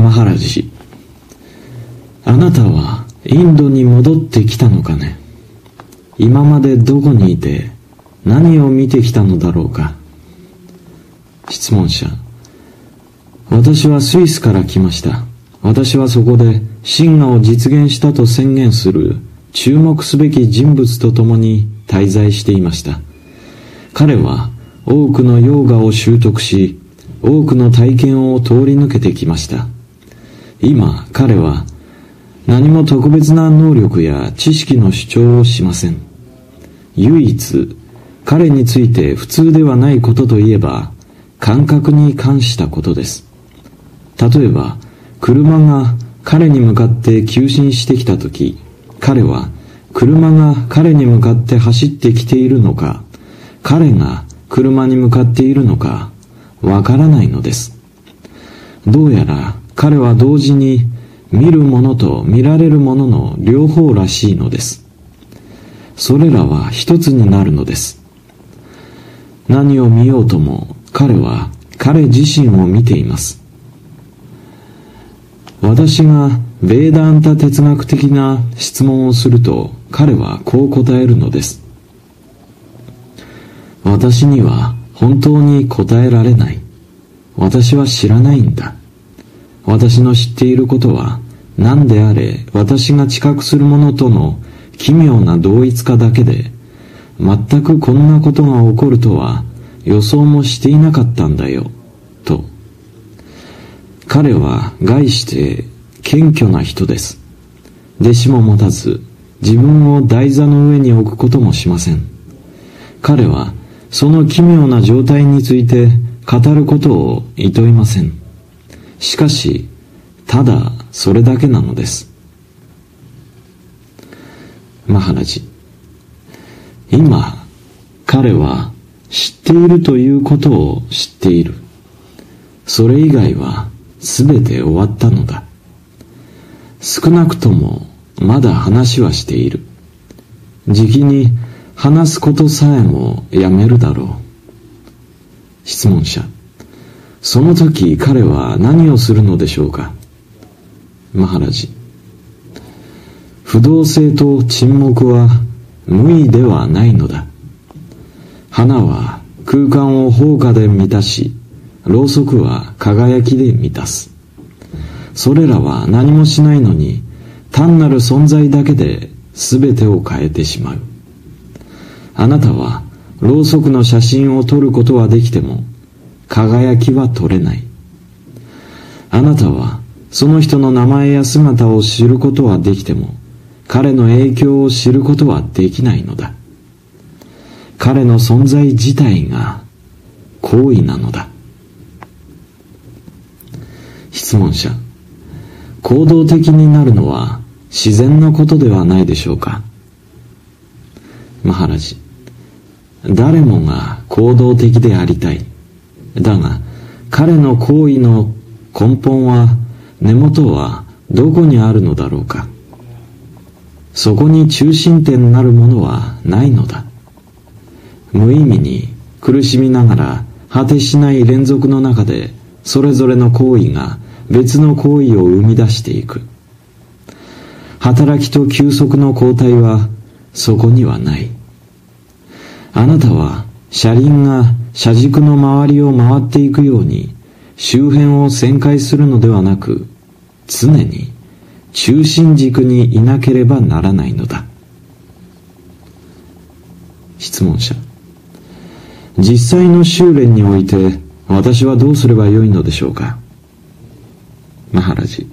マハラジ。あなたはインドに戻ってきたのかね？今までどこにいて何を見てきたのだろうか？質問者。私はスイスから来ました。私はそこで神話を実現したと宣言する注目すべき人物と共に滞在していました。彼は多くのヨーガを習得し多くの体験を通り抜けてきました。今彼は何も特別な能力や知識の主張をしません。唯一彼について普通ではないことといえば感覚に関したことです。例えば車が彼に向かって急進してきた時彼は車が彼に向かって走ってきているのか彼が車に向かっているのかわからないのです。どうやら彼は同時に見るものと見られるものの両方らしいのです。それらは一つになるのです。何を見ようとも彼は彼自身を見ています。私がベーダンタ哲学的な質問をすると彼はこう答えるのです。私には本当に答えられない。私は知らないんだ。私の知っていることは何であれ私が知覚するものとの奇妙な同一化だけで全くこんなことが起こるとは予想もしていなかったんだよと。彼は概して謙虚な人です。弟子も持たず自分を台座の上に置くこともしません。彼はその奇妙な状態について語ることをいといません。しかしただそれだけなのです。マハラジ。今彼は知っているということを知っている。それ以外は全て終わったのだ。少なくともまだ話はしている。じきに話すことさえもやめるだろう。質問者。その時彼は何をするのでしょうか？マハラジ。不動性と沈黙は無意ではないのだ。花は空間を放火で満たしろうそくは輝きで満たす。それらは何もしないのに単なる存在だけで全てを変えてしまう。あなたはろうそくの写真を撮ることはできても輝きは撮れない。あなたはその人の名前や姿を知ることはできても彼の影響を知ることはできないのだ。彼の存在自体が行為なのだ。質問者行動的になるのは自然なことではないでしょうか？マハラジ誰もが行動的でありたい。だが彼の行為の根本は根元はどこにあるのだろうか。そこに中心点なるものはないのだ。無意味に苦しみながら果てしない連続の中でそれぞれの行為が別の行為を生み出していく。働きと休息の交代はそこにはない。あなたは車輪が車軸の周りを回っていくように周辺を旋回するのではなく常に中心軸にいなければならないのだ。質問者。実際の修練において私はどうすればよいのでしょうか？マハラジ。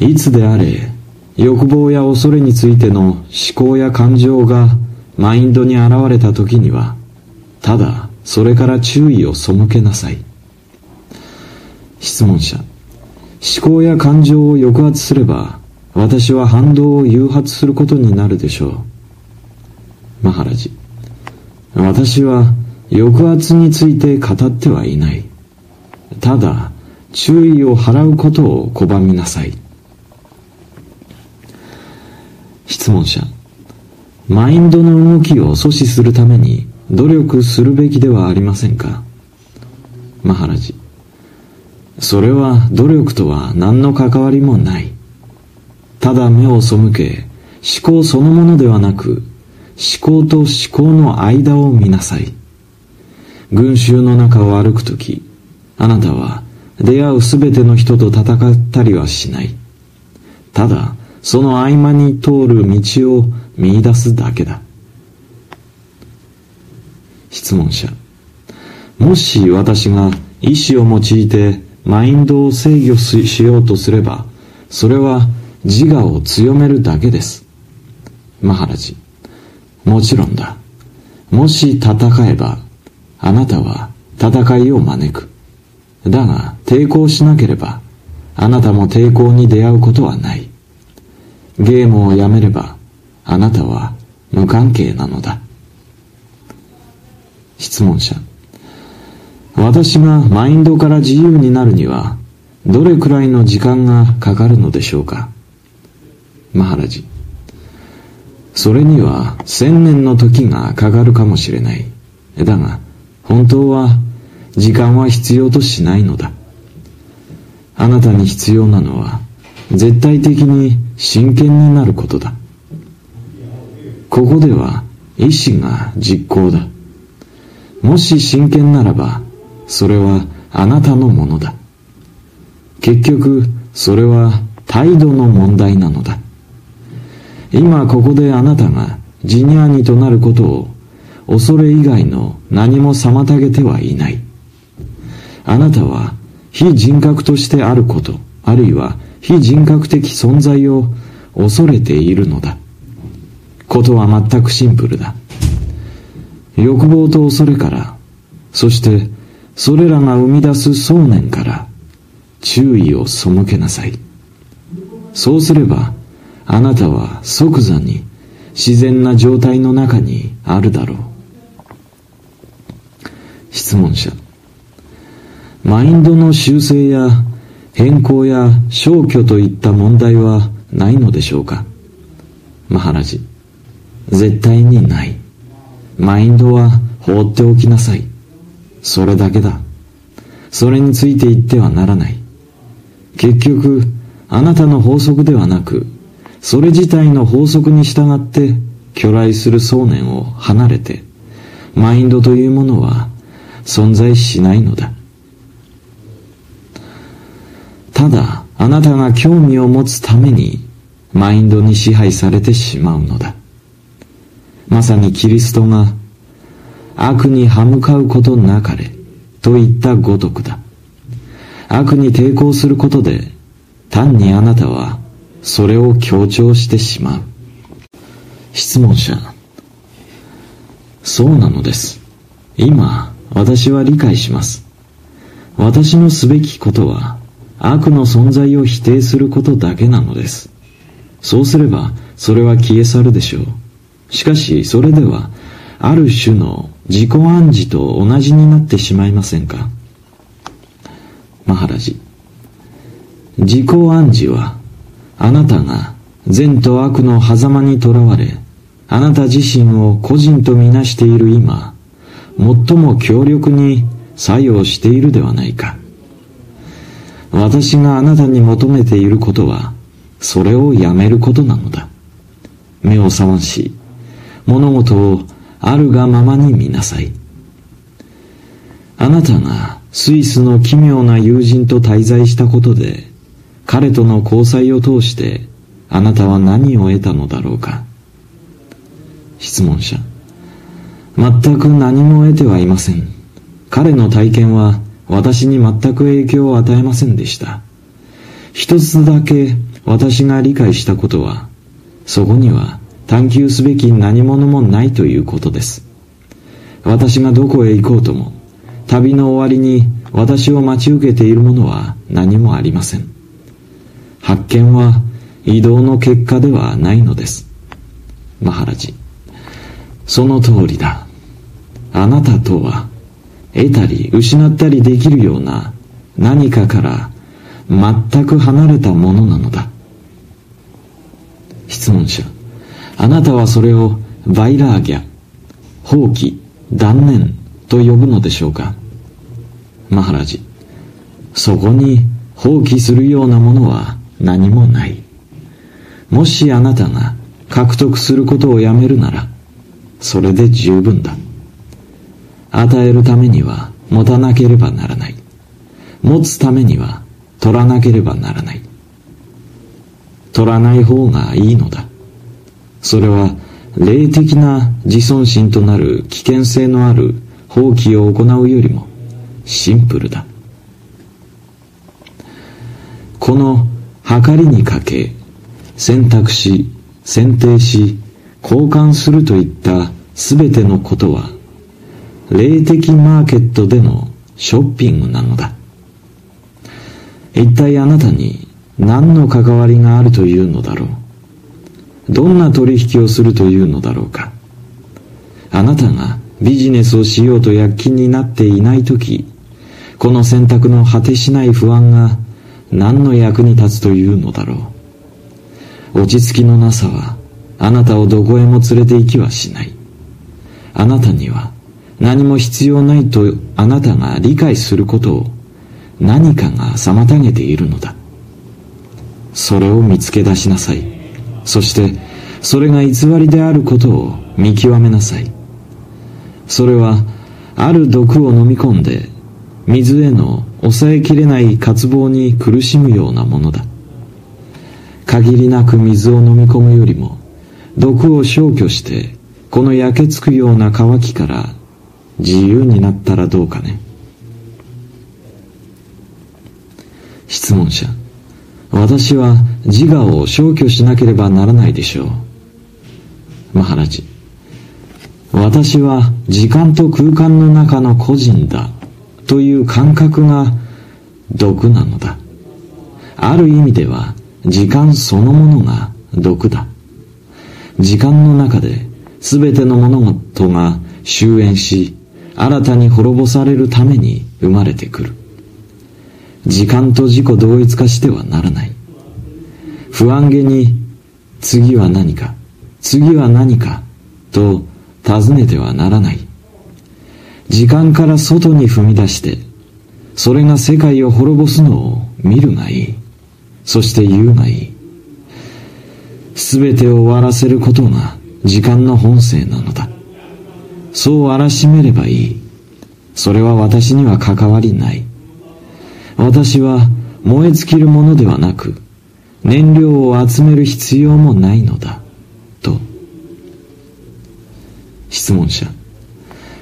いつであれ欲望や恐れについての思考や感情がマインドに現れた時にはただそれから注意を背けなさい。質問者。思考や感情を抑圧すれば私は反動を誘発することになるでしょう。マハラジ。私は抑圧について語ってはいない。ただ注意を払うことを拒みなさい。質問者。マインドの動きを阻止するために努力するべきではありませんか？マハラジそれは努力とは何の関わりもない。ただ目を背け、思考そのものではなく、思考と思考の間を見なさい。群衆の中を歩くとき、あなたは出会うすべての人と戦ったりはしない。ただ、その合間に通る道を見出すだけだ。質問者。もし私が意志を用いてマインドを制御しようとすれば、それは自我を強めるだけです。マハラジ。もちろんだ。もし戦えば、あなたは戦いを招く。だが、抵抗しなければ、あなたも抵抗に出会うことはない。ゲームをやめれば、あなたは無関係なのだ。質問者。私がマインドから自由になるには、どれくらいの時間がかかるのでしょうか？マハラジ。それには千年の時がかかるかもしれない。だが、本当は時間は必要としないのだ。あなたに必要なのは絶対的に真剣になることだ。ここでは意志が実行だ。もし真剣ならば、それはあなたのものだ。結局、それは態度の問題なのだ。今ここであなたがジニアニとなることを恐れ以外の何も妨げてはいない。あなたは非人格としてあること、あるいは非人格的存在を恐れているのだ。ことは全くシンプルだ。欲望と恐れから、そ即それらが生み出す想念から注意を背けなさい。そうすれば、あなたは即座に自然な状態の中にあるだろう。質問者。マインドの修正や変更や消去といった問題はないのでしょうか？マハラジ。絶対にない。マインドは放っておきなさい。それだけだ。それについて言ってはならない。結局、あなたの法則ではなく、それ自体の法則に従って巨来する想念を離れて、マインドというものは存在しないのだ。ただ、あなたが興味を持つために、マインドに支配されてしまうのだ。まさにキリストが、悪に歯向かうことなかれ、といったごとくだ。悪に抵抗することで、単にあなたはそれを強調してしまう。質問者。そうなのです。今、私は理解します。私のすべきことは、悪の存在を否定することだけなのです。そうすれば、それは消え去るでしょう。しかし、それでは、ある種の自己暗示と同じになってしまいませんか？マハラジ。自己暗示は、あなたが善と悪の狭間にとらわれ、あなた自身を個人とみなしている今、最も強力に作用しているではないか。私があなたに求めていることは、それをやめることなのだ。目を覚まし、物事をあるがままに見なさい。あなたがスイスの奇妙な友人と滞在したことで、彼との交際を通してあなたは何を得たのだろうか。質問者。全く何も得てはいません。彼の体験は私に全く影響を与えませんでした。一つだけ私が理解したことはそこには探求すべき何者もないということです私がどこへ行こうとも旅の終わりに私を待ち受けているものは何もありません発見は移動の結果ではないのです。マハラジ。その通りだ。あなたとは、得たり失ったりできるような何かから全く離れたものなのだ。質問者。あなたはそれをバイラーギャ、放棄、断念と呼ぶのでしょうか？マハラジ。そこに放棄するようなものは何もない。もしあなたが獲得することをやめるなら、それで十分だ。与えるためには持たなければならない。持つためには取らなければならない。取らない方がいいのだ。それは霊的な自尊心となる危険性のある放棄を行うよりもシンプルだ。この計りにかけ、選択し、選定し、交換するといったすべてのことは、霊的マーケットでのショッピングなのだ。一体あなたに何の関わりがあるというのだろう。どんな取引をするというのだろうか。あなたがビジネスをしようと躍起になっていないとき、この選択の果てしない不安が何の役に立つというのだろう。落ち着きのなさはあなたをどこへも連れて行きはしない。あなたには何も必要ないとあなたが理解することを何かが妨げているのだ。それを見つけ出しなさい。そしてそれが偽りであることを見極めなさい。それはある毒を飲み込んで水への抑えきれない渇望に苦しむようなものだ。限りなく水を飲み込むよりも毒を消去してこの焼けつくような渇きから自由になったらどうかね。質問者。私は自我を消去しなければならないでしょう。マハラジ。私は時間と空間の中の個人だという感覚が毒なのだ。ある意味では時間そのものが毒だ。時間の中で全ての物事が終焉し、新たに滅ぼされるために生まれてくる。時間と自己同一化してはならない。不安げに次は何か、次は何かと尋ねてはならない。時間から外に踏み出して、それが世界を滅ぼすのを見るがいい。そして言うがいい。すべてを終わらせることが時間の本性なのだ。そう荒らしめればいい。それは私には関わりない。私は燃え尽きるものではなく、燃料を集める必要もないのだ。と。質問者。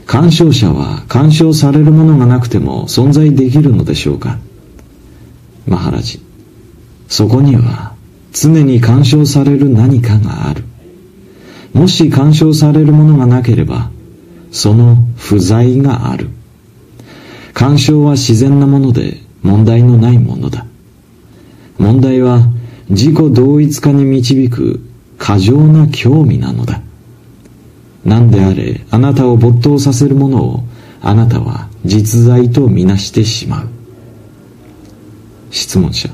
鑑賞者は鑑賞されるものがなくても存在できるのでしょうか？マハラジ。そこには常に鑑賞される何かがある。もし鑑賞されるものがなければ、その不在がある。鑑賞は自然なもので問題のないものだ。問題は自己同一化に導く過剰な興味なのだ。何であれあなたを没頭させるものをあなたは実在とみなしてしまう。質問者。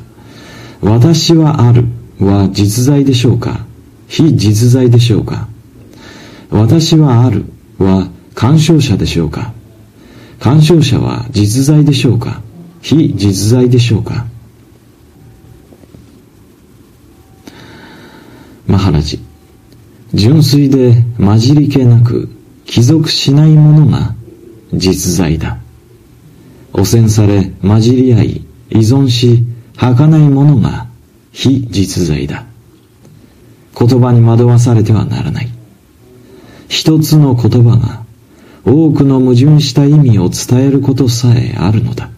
私はあるは実在でしょうか？非実在でしょうか？私はあるは干渉者でしょうか？干渉者は実在でしょうか？非実在でしょうか？マハラジ純粋で混じり気なく帰属しないものが実在だ。汚染され混じり合い依存し儚いものが非実在だ。言葉に惑わされてはならない。一つの言葉が多くの矛盾した意味を伝えることさえあるのだ。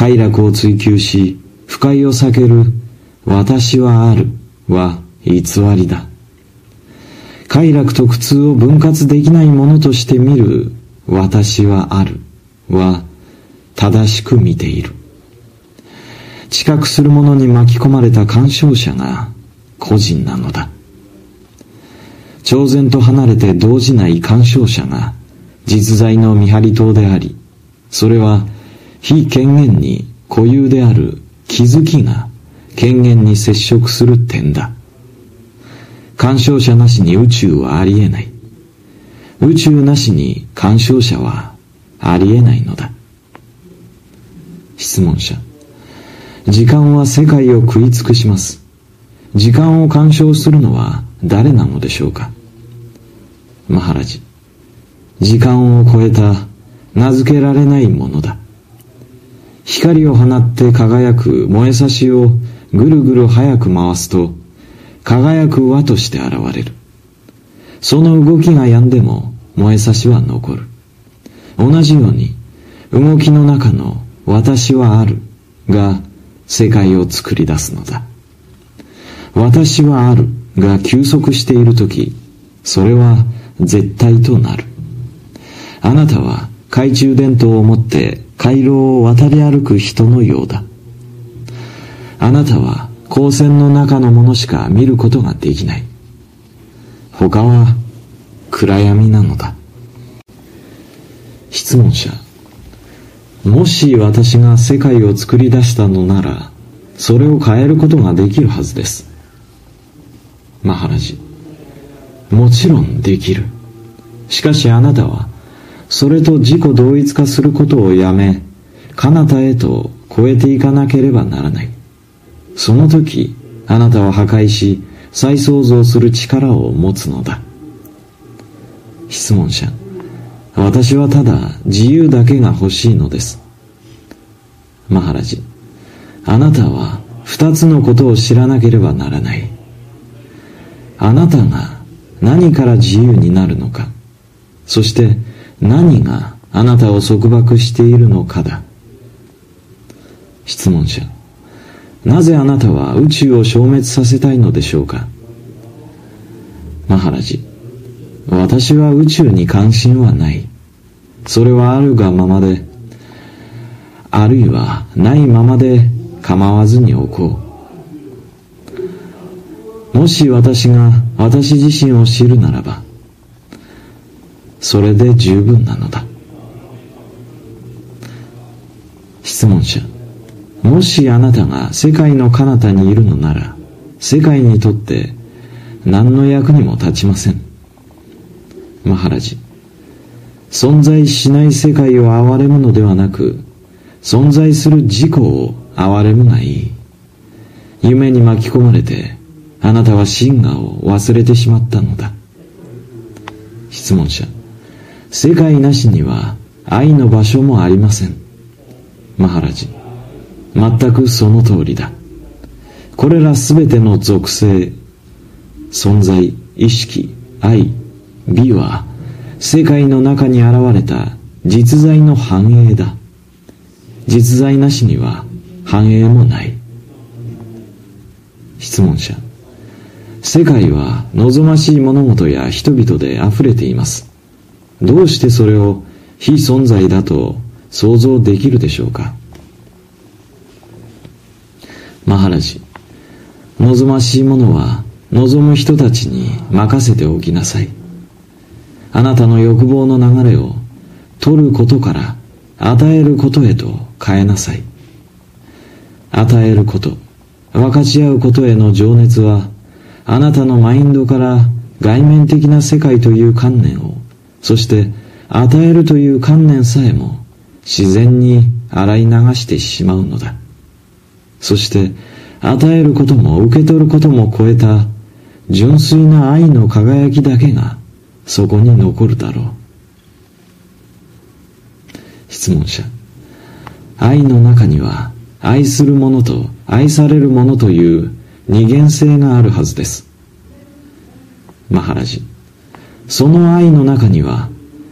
快楽を追求し不快を避ける私はあるは偽りだ。快楽と苦痛を分割できないものとして見る私はあるは正しく見ている。知覚する者に巻き込まれた干渉者が個人なのだ。超然と離れて動じない干渉者が実在の見張り塔であり、それは非権限に固有である気づきが権限に接触する点だ。干渉者なしに宇宙はありえない。宇宙なしに干渉者はありえないのだ。質問者時間は世界を食い尽くします時間を干渉するのは誰なのでしょうかマハラジ時間を超えた名付けられないものだ光を放って輝く燃えさしをぐるぐる早く回すと輝く輪として現れる。その動きが止んでも燃えさしは残る。同じように動きの中の私はあるが世界を作り出すのだ。私はあるが休息している時それは絶対となる。あなたは懐中電灯を持って回廊を渡り歩く人のようだ。あなたは光線の中のものしか見ることができない。他は暗闇なのだ。質問者。もし私が世界を作り出したのならそれを変えることができるはずです。マハラジ。もちろんできる。しかしあなたはそれと自己同一化することをやめ彼方へと超えていかなければならない。その時あなたは破壊し再創造する力を持つのだ。質問者私はただ自由だけが欲しいのです。マハラジあなたは二つのことを知らなければならない。あなたが何から自由になるのか。そして何があなたを束縛しているのかだ。質問者。なぜあなたは宇宙を消滅させたいのでしょうか。マハラジ。私は宇宙に関心はない。それはあるがままで。あるいはないままで。構わずにおこう。もし私が私自身を知るならばそれで十分なのだ。質問者。もしあなたが世界の彼方にいるのなら世界にとって何の役にも立ちません。マハラジ。存在しない世界を憐れむのではなく存在する自己を憐れむがいい。夢に巻き込まれてあなたは真我を忘れてしまったのだ。質問者。世界なしには愛の場所もありません。マハラジ。全くその通りだ。これらすべての属性存在意識愛美は世界の中に現れた実在の繁栄だ。実在なしには繁栄もない。質問者。世界は望ましい物事や人々で溢れています。どうしてそれを非存在だと想像できるでしょうか？マハラジ望ましいものは望む人たちに任せておきなさい。あなたの欲望の流れを取ることから与えることへと変えなさい。与えること分かち合うことへの情熱はあなたのマインドから外面的な世界という観念をそして与えるという観念さえも自然に洗い流してしまうのだ。そして与えることも受け取ることも超えた純粋な愛の輝きだけがそこに残るだろう。質問者。愛の中には愛する者と愛される者という二元性があるはずです。マハラジ。その愛の中には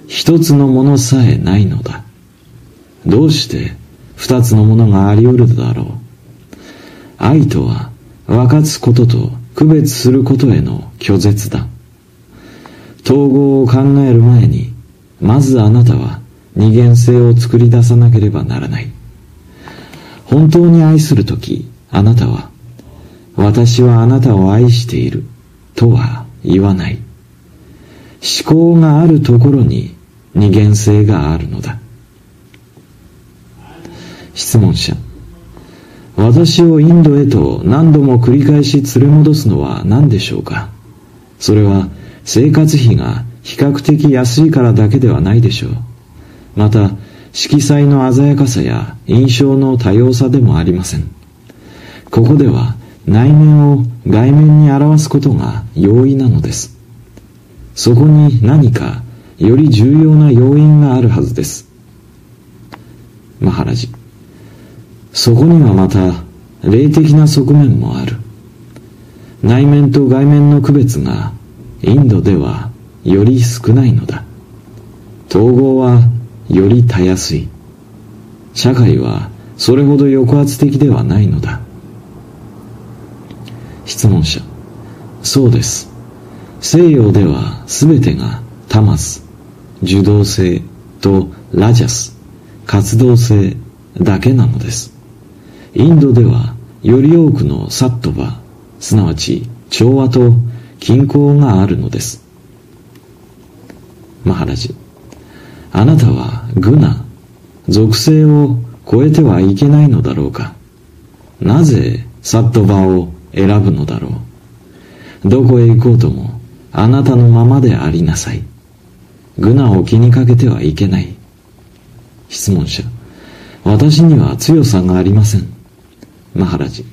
一つのものさえないのだ。どうして二つのものがあり得るだろう？愛とは分かつことと区別することへの拒絶だ。統合を考える前に、まずあなたは二元性を作り出さなければならない。本当に愛するとき、あなたは、私はあなたを愛しているとは言わない。思考があるところに二元性があるのだ質問者私をインドへと何度も繰り返し連れ戻すのは何でしょうか？それは生活費が比較的安いからだけではないでしょうまた色彩の鮮やかさや印象の多様さでもありません。ここでは内面を外面に表すことが容易なのです。そこに何かより重要な要因があるはずです。マハラジ。そこにはまた霊的な側面もある。内面と外面の区別がインドではより少ないのだ。統合はよりたやすい。社会はそれほど抑圧的ではないのだ。質問者。そうです。西洋では全てがタマス、受動性とラジャス、活動性だけなのです。インドではより多くのサットバ、すなわち調和と均衡があるのです。マハラジ。あなたはグナ、属性を超えてはいけないのだろうか。なぜサットバを選ぶのだろう。どこへ行こうとも、あなたのままでありなさい。グナを気にかけてはいけない。質問者。私には強さがありません。マハラジ。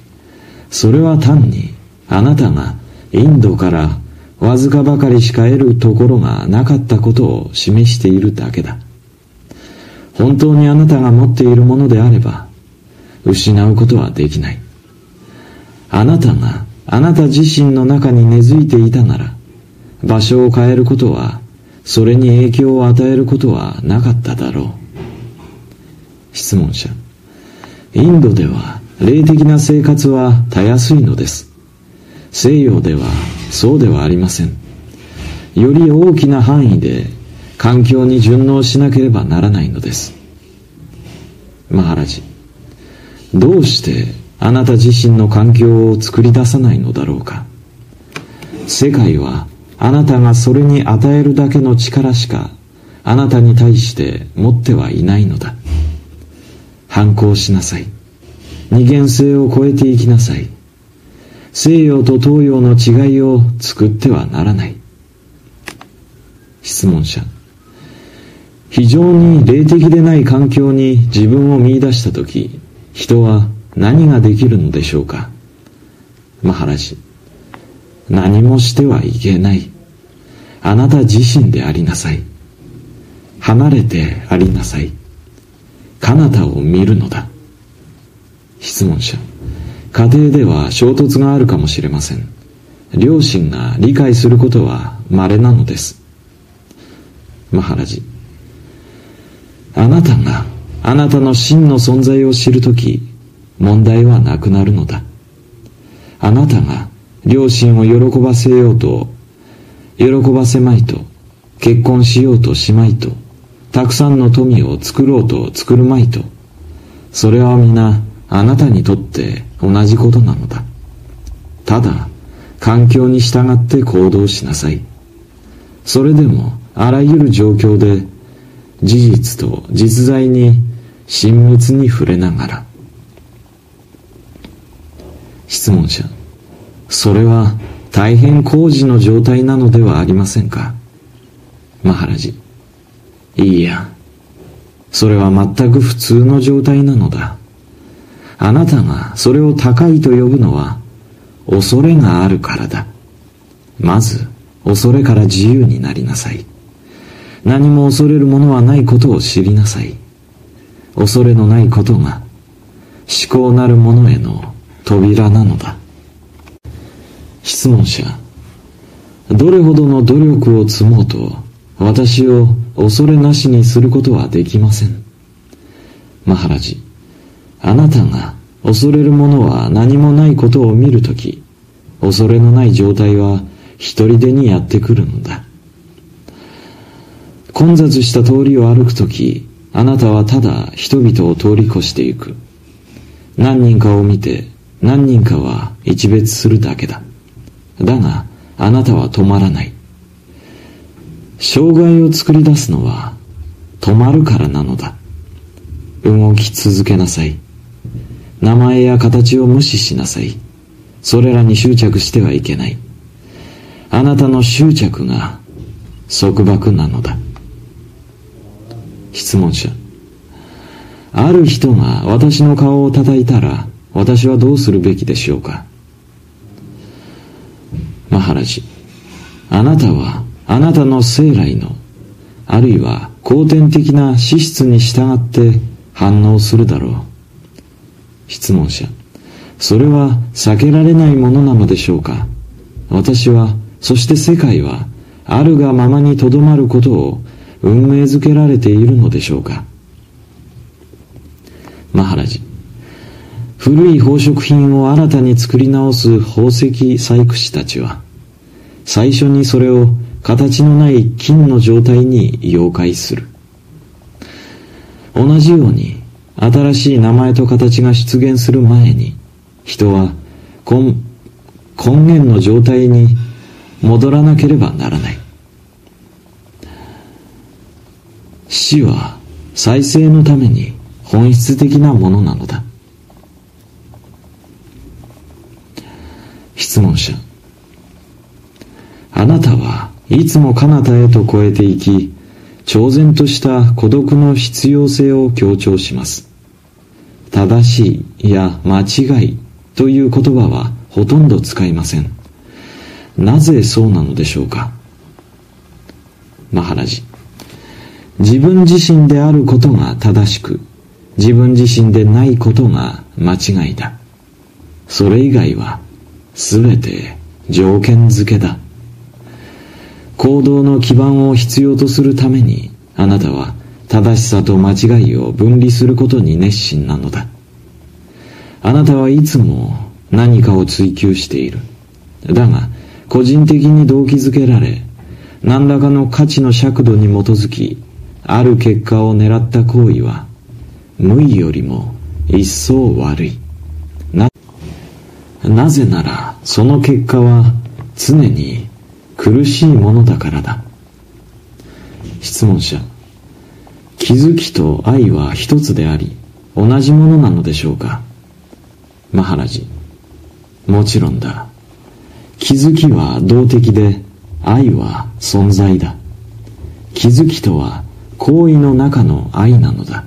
それは単に、あなたがインドからわずかばかりしか得るところがなかったことを示しているだけだ。本当にあなたが持っているものであれば、失うことはできない。あなたがあなた自身の中に根付いていたなら、場所を変えることは、それに影響を与えることはなかっただろう。質問者。インドでは霊的な生活はたやすいのです。西洋ではそうではありません。より大きな範囲で環境に順応しなければならないのです。マハラジ。どうしてあなた自身の環境を作り出さないのだろうか世界はあなたがそれに与えるだけの力しかあなたに対して持ってはいないのだ。反抗しなさい。二元性を超えていきなさい。西洋と東洋の違いを作ってはならない。質問者。非常に霊的でない環境に自分を見出した時人は何ができるのでしょうか。マハラジ。何もしてはいけない。あなた自身でありなさい。離れてありなさい。彼方を見るのだ。質問者。家庭では衝突があるかもしれません。両親が理解することは稀なのです。マハラジ。あなたがあなたの真の存在を知るとき問題はなくなるのだ。あなたが両親を喜ばせようと、喜ばせまいと、結婚しようとしまいと、たくさんの富を作ろうと作るまいと、それは皆あなたにとって同じことなのだ。ただ、環境に従って行動しなさい。それでも、あらゆる状況で、事実と実在に親密に触れながら、質問者。それは大変工事の状態なのではありませんか？マハラジ。いいや。それは全く普通の状態なのだ。あなたがそれを高いと呼ぶのは恐れがあるからだ。まず恐れから自由になりなさい。何も恐れるものはないことを知りなさい。恐れのないことが思考なるものへの扉なのだ。質問者。どれほどの努力を積もうと、私を恐れなしにすることはできません。マハラジ。あなたが恐れるものは何もないことを見るとき、恐れのない状態は一人でにやってくるのだ。混雑した通りを歩くとき、あなたはただ人々を通り越していく。何人かを見て何人かは一別するだけだ。だが、あなたは止まらない。障害を作り出すのは止まるからなのだ。動き続けなさい。名前や形を無視しなさい。それらに執着してはいけない。あなたの執着が束縛なのだ。質問者。ある人が私の顔を叩いたら私はどうするべきでしょうかマハラジあなたはあなたの生来のあるいは後天的な資質に従って反応するだろう。質問者。それは避けられないものなのでしょうか。私はそして世界はあるがままにとどまることを運命づけられているのでしょうか。マハラジ。古い宝飾品を新たに作り直す宝石細工師たちは最初にそれを形のない金の状態に溶解する。同じように新しい名前と形が出現する前に人は根根源の状態に戻らなければならない。死は再生のために本質的なものなのだ。質問者。あなたはいつも彼方へと超えていき超然とした孤独の必要性を強調します。正しいや間違いという言葉はほとんど使いません。なぜそうなのでしょうか？マハラジ。自分自身であることが正しく自分自身でないことが間違いだ。それ以外は全て条件付けだ。行動の基盤を必要とするためにあなたは正しさと間違いを分離することに熱心なのだ。あなたはいつも何かを追求している。だが個人的に動機づけられ何らかの価値の尺度に基づきある結果を狙った行為は無意よりも一層悪い。ななぜならその結果は常に苦しいものだからだ。質問者。気づきと愛は一つであり同じものなのでしょうか。マハラジ。もちろんだ。気づきは動的で愛は存在だ。気づきとは行為の中の愛なのだ。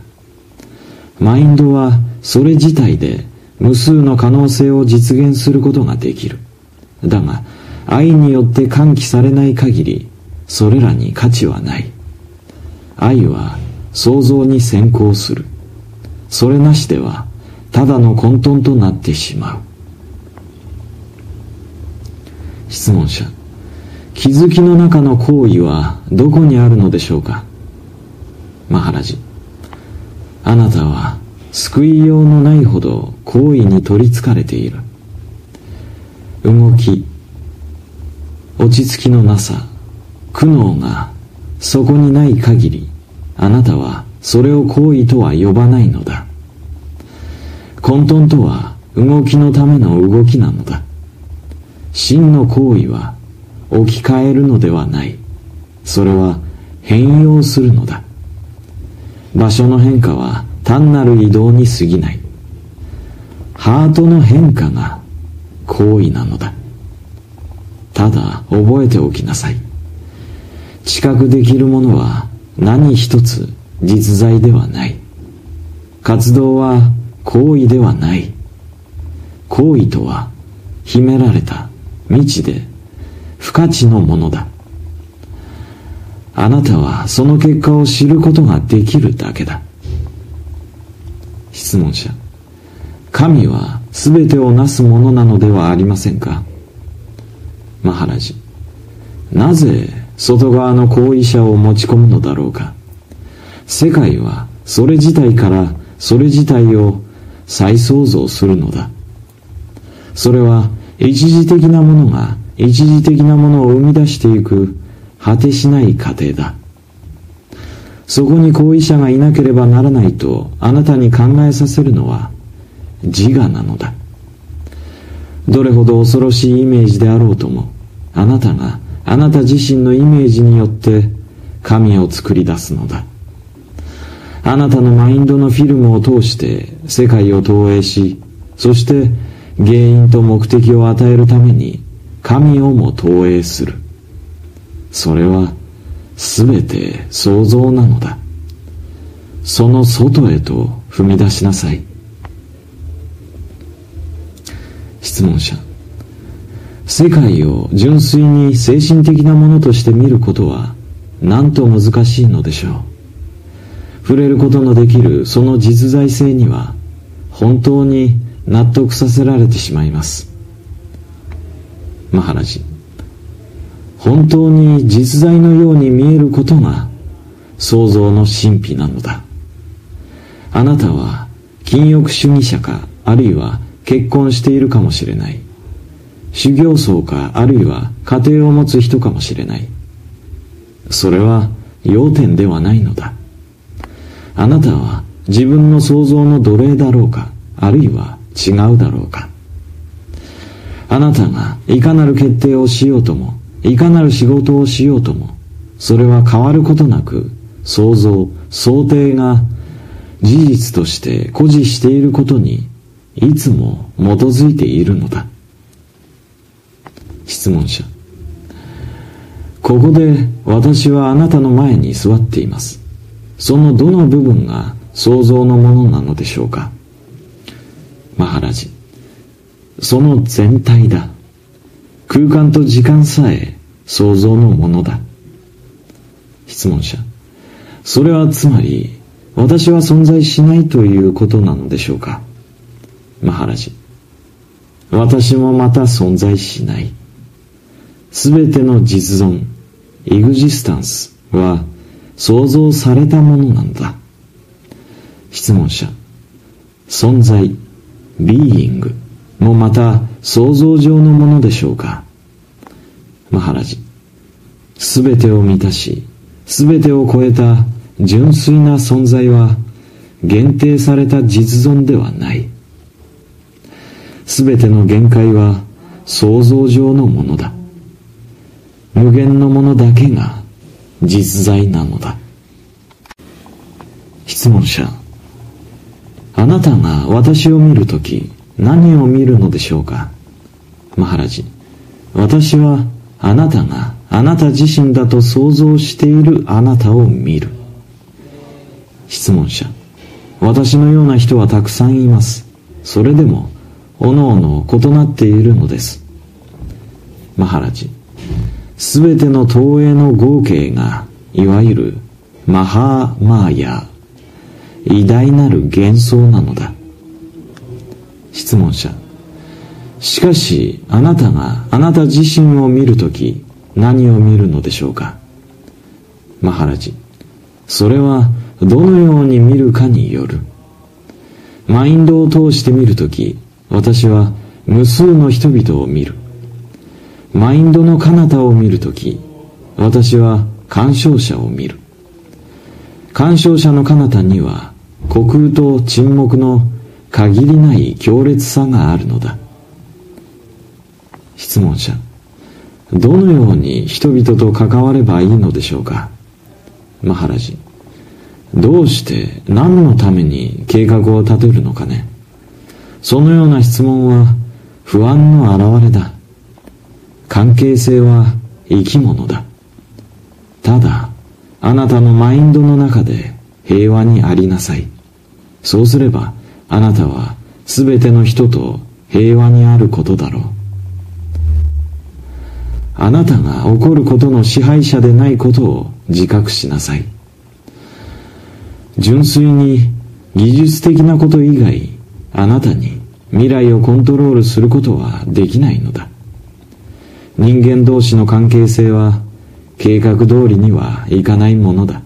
マインドはそれ自体で無数の可能性を実現することができる。だが愛によって喚起されない限りそれらに価値はない。愛は想像に先行する。それなしではただの混沌となってしまう。質問者。気づきの中の行為はどこにあるのでしょうか？マハラジ。あなたは救いようのないほど行為に取りつかれている。動き落ち着きのなさ苦悩がそこにない限りあなたはそれを行為とは呼ばないのだ。混沌とは動きのための動きなのだ。真の行為は置き換えるのではない。それは変容するのだ。場所の変化は単なる移動に過ぎない。ハートの変化が行為なのだ。ただ覚えておきなさい。知覚できるものは何一つ実在ではない。活動は行為ではない。行為とは秘められた未知で不価値のものだ。あなたはその結果を知ることができるだけだ。質問者。神は全てをなすものなのではありませんか？マハラジ。なぜ外側の行為者を持ち込むのだろうか。世界はそれ自体からそれ自体を再創造するのだ。それは一時的なものが一時的なものを生み出していく果てしない過程だ。そこに行為者がいなければならないとあなたに考えさせるのは自我なのだ。どれほど恐ろしいイメージであろうともあなたがあなた自身のイメージによって神を作り出すのだ。あなたのマインドのフィルムを通して世界を投影しそして原因と目的を与えるために神をも投影する。それは全て想像なのだ。その外へと踏み出しなさい。質問者。世界を純粋に精神的なものとして見ることはなんと難しいのでしょう。触れることのできるその実在性には本当に納得させられてしまいます。マハラジ。本当に実在のように見えることが創造の神秘なのだ。あなたは禁欲主義者かあるいは結婚しているかもしれない。修行僧かあるいは家庭を持つ人かもしれない。それは要点ではないのだ。あなたは自分の想像の奴隷だろうかあるいは違うだろうか。あなたがいかなる決定をしようともいかなる仕事をしようともそれは変わることなく想像想定が事実として誇示していることにいつも基づいているのだ。質問者。ここで私はあなたの前に座っています。そのどの部分が想像のものなのでしょうか。マハラジ。その全体だ。空間と時間さえ想像のものだ。質問者。それはつまり私は存在しないということなのでしょうか。マハラジ私もまた存在しない。すべての実存エグジスタンスは想像されたものなんだ。質問者。存在ビーイングもまた想像上のものでしょうか。マハラジすべてを満たしすべてを超えた純粋な存在は限定された実存ではない。すべての限界は想像上のものだ。無限のものだけが実在なのだ。質問者あなたが私を見るとき何を見るのでしょうか？マハラジ私はあなたがあなた自身だと想像しているあなたを見る。質問者私のような人はたくさんいます。それでもおのおの異なっているのです。マハラジ。すべての投影の合計がいわゆるマハーマーヤ偉大なる幻想なのだ。質問者。しかしあなたがあなた自身を見るとき何を見るのでしょうか。マハラジ。それはどのように見るかによる。マインドを通して見るとき私は無数の人々を見る。マインドの彼方を見るとき私は鑑賞者を見る。鑑賞者の彼方には虚空と沈黙の限りない強烈さがあるのだ。質問者どのように人々と関わればいいのでしょうか？マハラジどうして何のために計画を立てるのかね？そのような質問は不安の表れだ。関係性は生き物だ。ただあなたのマインドの中で平和にありなさい。そうすればあなたは全ての人と平和にあることだろう。あなたが起こることの支配者でないことを自覚しなさい。純粋に技術的なこと以外あなたに未来をコントロールすることはできないのだ。人間同士の関係性は計画通りにはいかないものだ。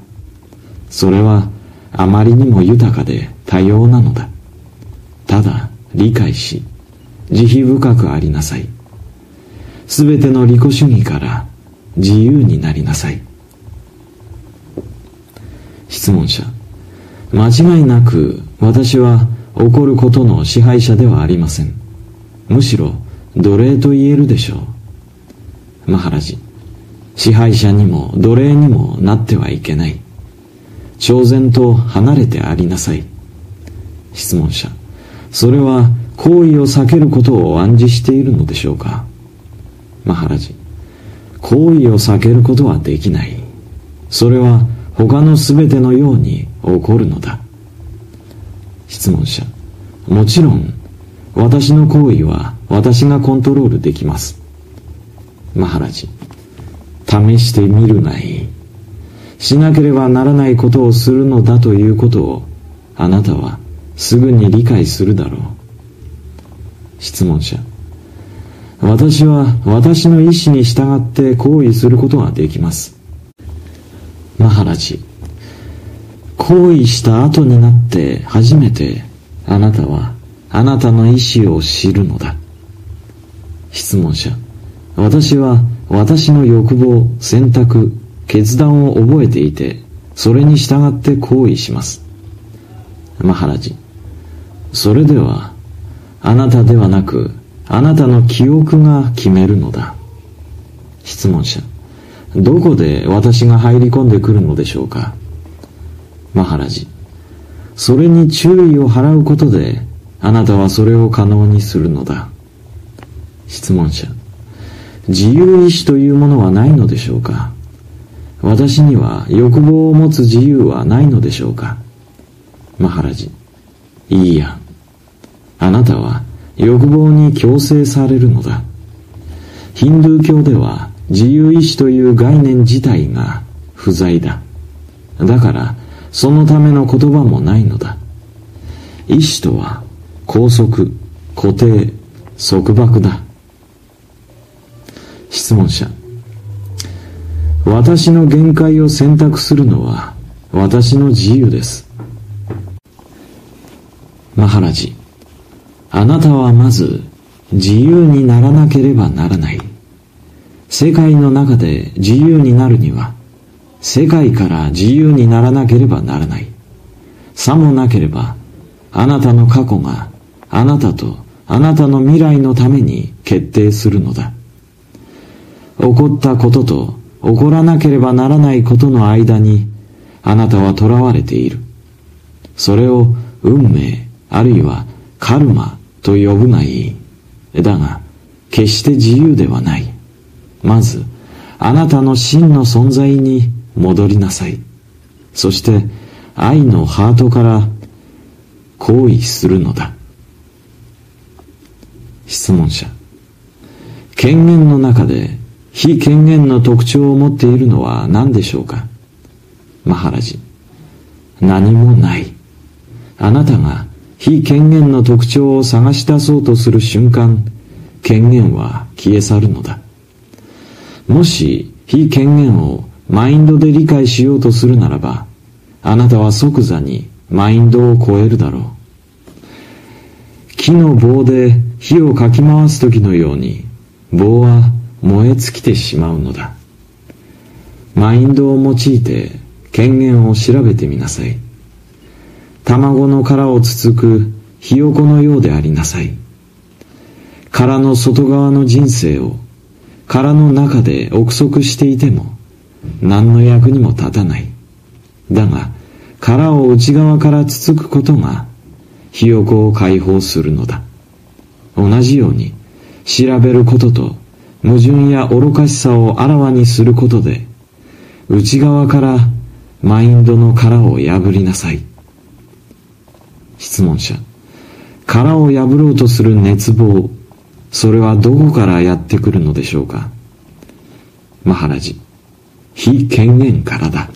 それはあまりにも豊かで多様なのだ。ただ理解し慈悲深くありなさい。すべての利己主義から自由になりなさい。質問者。間違いなく私は起こることの支配者ではありません。むしろ奴隷と言えるでしょう。マハラジ支配者にも奴隷にもなってはいけない。超然と離れてありなさい。質問者それは行為を避けることを暗示しているのでしょうか。マハラジ行為を避けることはできない。それは他の全てのように起こるのだ。質問者。もちろん私の行為は私がコントロールできます。マハラジ。試してみるがい。いしなければならないことをするのだということをあなたはすぐに理解するだろう。質問者。私は私の意思に従って行為することができます。マハラジ。行為した後になって初めてあなたはあなたの意思を知るのだ。質問者私は私の欲望選択決断を覚えていてそれに従って行為します。マハラジそれではあなたではなくあなたの記憶が決めるのだ。質問者どこで私が入り込んでくるのでしょうか。マハラジ。それに注意を払うことであなたはそれを可能にするのだ。質問者。自由意志というものはないのでしょうか？私には欲望を持つ自由はないのでしょうか？マハラジ。いいや。あなたは欲望に強制されるのだ。ヒンドゥー教では自由意志という概念自体が不在だ。だからそのための言葉もないのだ。意志とは拘束固定束縛だ。質問者。私の限界を選択するのは私の自由です。マハラジ。あなたはまず自由にならなければならない。世界の中で自由になるには世界から自由にならなければならない。さもなければあなたの過去があなたとあなたの未来のために決定するのだ。起こったことと起こらなければならないことの間にあなたは囚われている。それを運命あるいはカルマと呼ぶがいい。だが決して自由ではない。まずあなたの真の存在に戻りなさい。そして愛のハートから行為するのだ。質問者。権限の中で非権限の特徴を持っているのは何でしょうか？マハラジ。何もない。あなたが非権限の特徴を探し出そうとする瞬間権限は消え去るのだ。もし非権限をマインドで理解しようとするならばあなたは即座にマインドを超えるだろう。木の棒で火をかき回す時のように棒は燃え尽きてしまうのだ。マインドを用いて権限を調べてみなさい。卵の殻をつつくひよこのようでありなさい。殻の外側の人生を殻の中で憶測していても何の役にも立たない。だが殻を内側からつつくことがひよこを解放するのだ。同じように調べることと矛盾や愚かしさをあらわにすることで内側からマインドの殻を破りなさい。質問者。殻を破ろうとする熱望それはどこからやってくるのでしょうか。マハラジ。非権限からだ。